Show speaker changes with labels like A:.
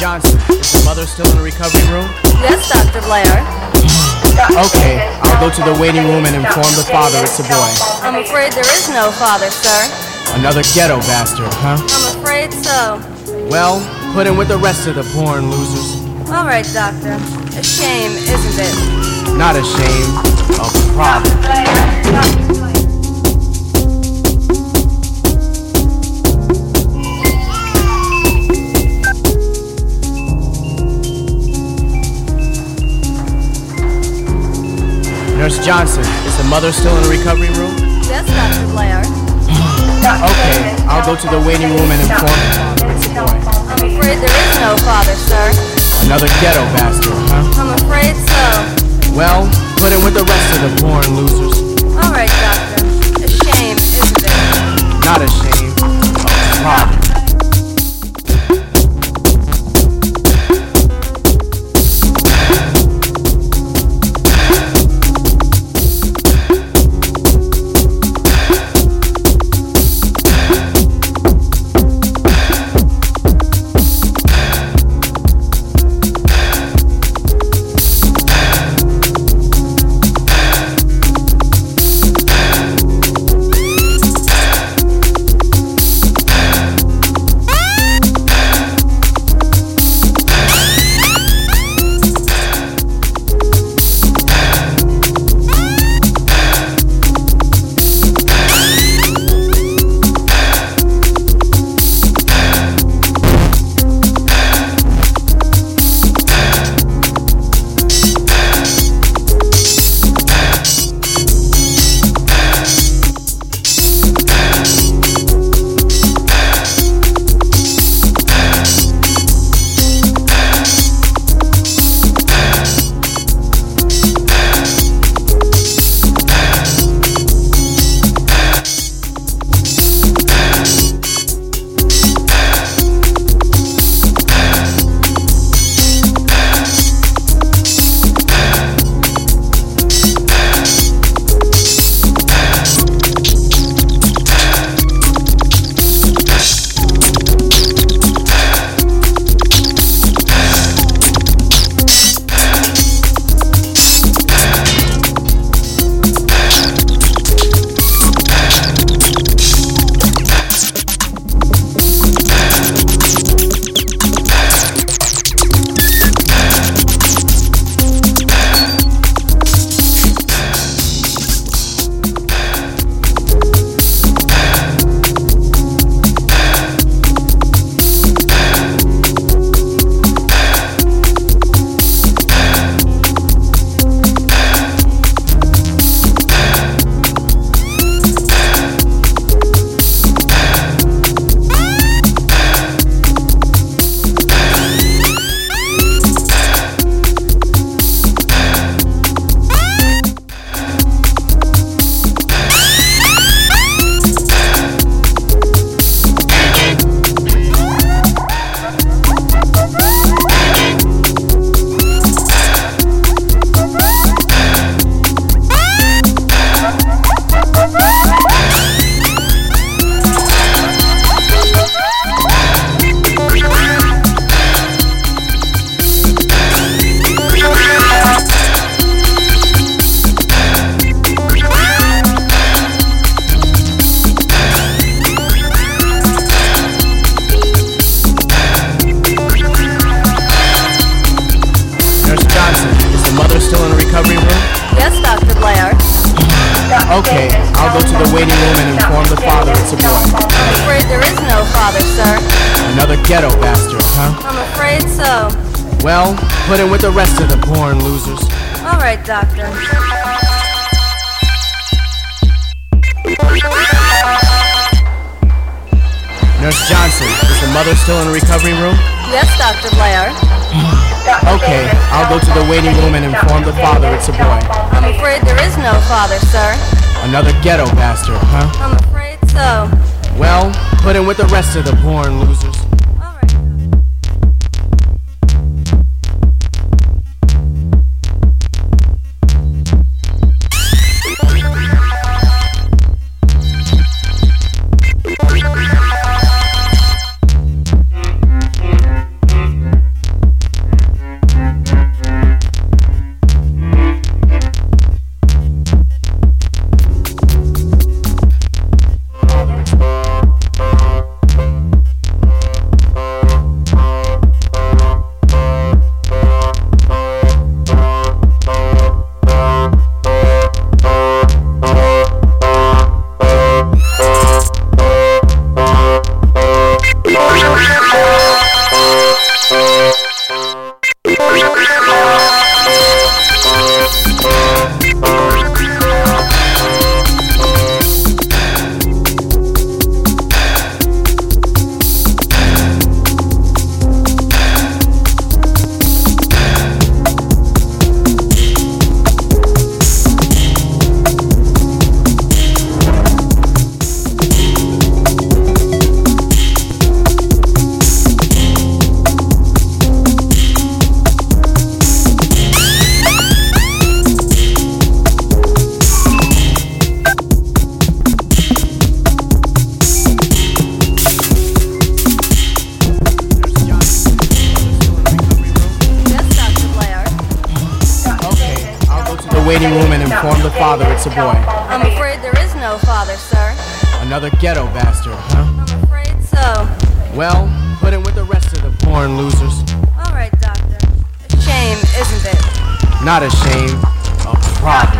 A: Johnson, is the mother still in the recovery room?
B: Yes, Dr. Blair.
A: Okay, I'll go to the waiting room and inform the father it's a boy.
B: I'm afraid there is no father, sir.
A: Another ghetto bastard, huh?
B: I'm afraid so.
A: Well, put him with the rest of the porn losers.
B: All right, Doctor. A shame, isn't it?
A: Not a shame, a problem. Nurse Johnson, is the mother still in the recovery room?
B: Yes, Dr. Blair.
A: Okay, I'll go to the waiting room and inform the father it's a boy.
B: I'm afraid there is no father, sir.
A: Another ghetto bastard, huh?
B: I'm afraid so.
A: Well, put him with the rest of the porn losers.
B: All right, Doctor. A shame, isn't it?
A: Not a shame, oh, a problem. Okay, I'll go to the waiting room and inform the father it's a boy.
B: I'm afraid there is no father, sir.
A: Another ghetto bastard, huh?
B: I'm afraid so.
A: Well, put him with the rest of the porn losers.
B: All right, Doctor.
A: Nurse Johnson, is the mother still in the recovery room?
B: Yes, Dr. Blair.
A: Okay, I'll go to the waiting room and inform the father it's a boy.
B: I'm afraid there is no father, sir.
A: Another ghetto bastard, huh?
B: I'm afraid so.
A: Well, put him with the rest of the porn losers.
B: Música
A: waiting room and inform the father it's a boy.
B: I'm afraid there is no father, sir.
A: Another ghetto bastard, huh?
B: I'm afraid so.
A: Well, put him with the rest of the porn losers.
B: All right, doctor. A shame, isn't it?
A: Not a shame, a problem.